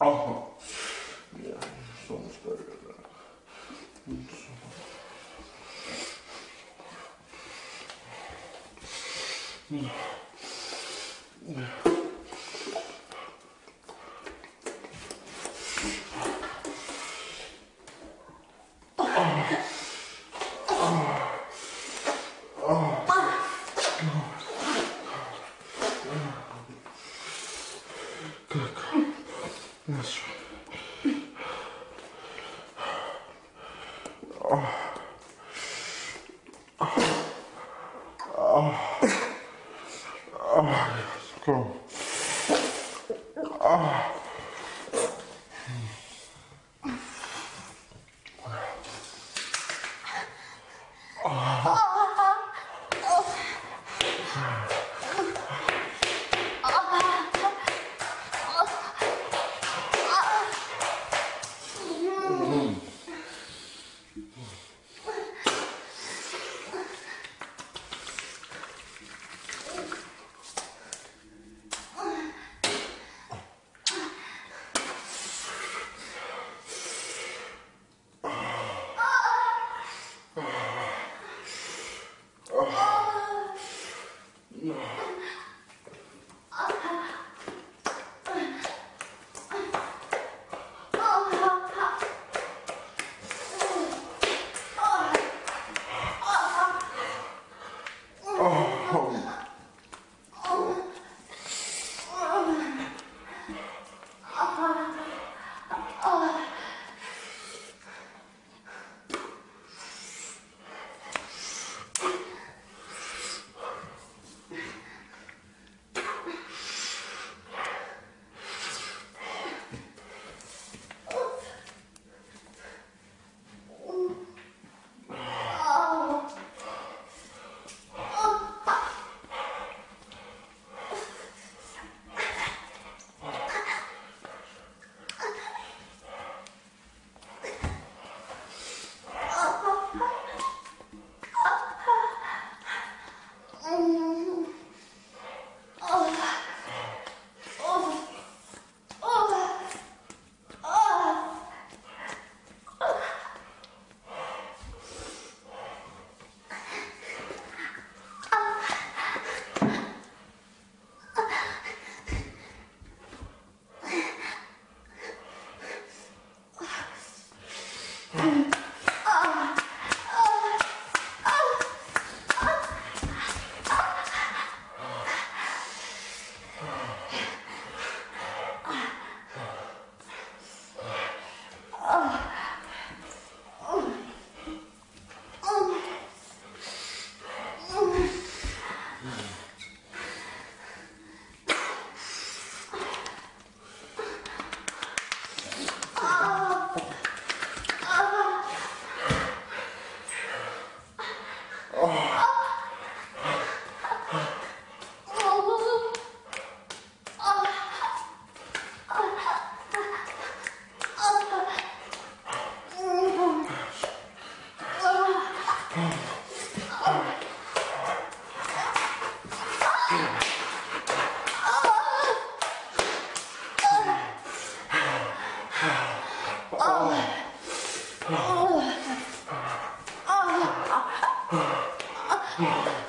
Oh, yeah, so much better than that. So much. 그럼. 아, Oh.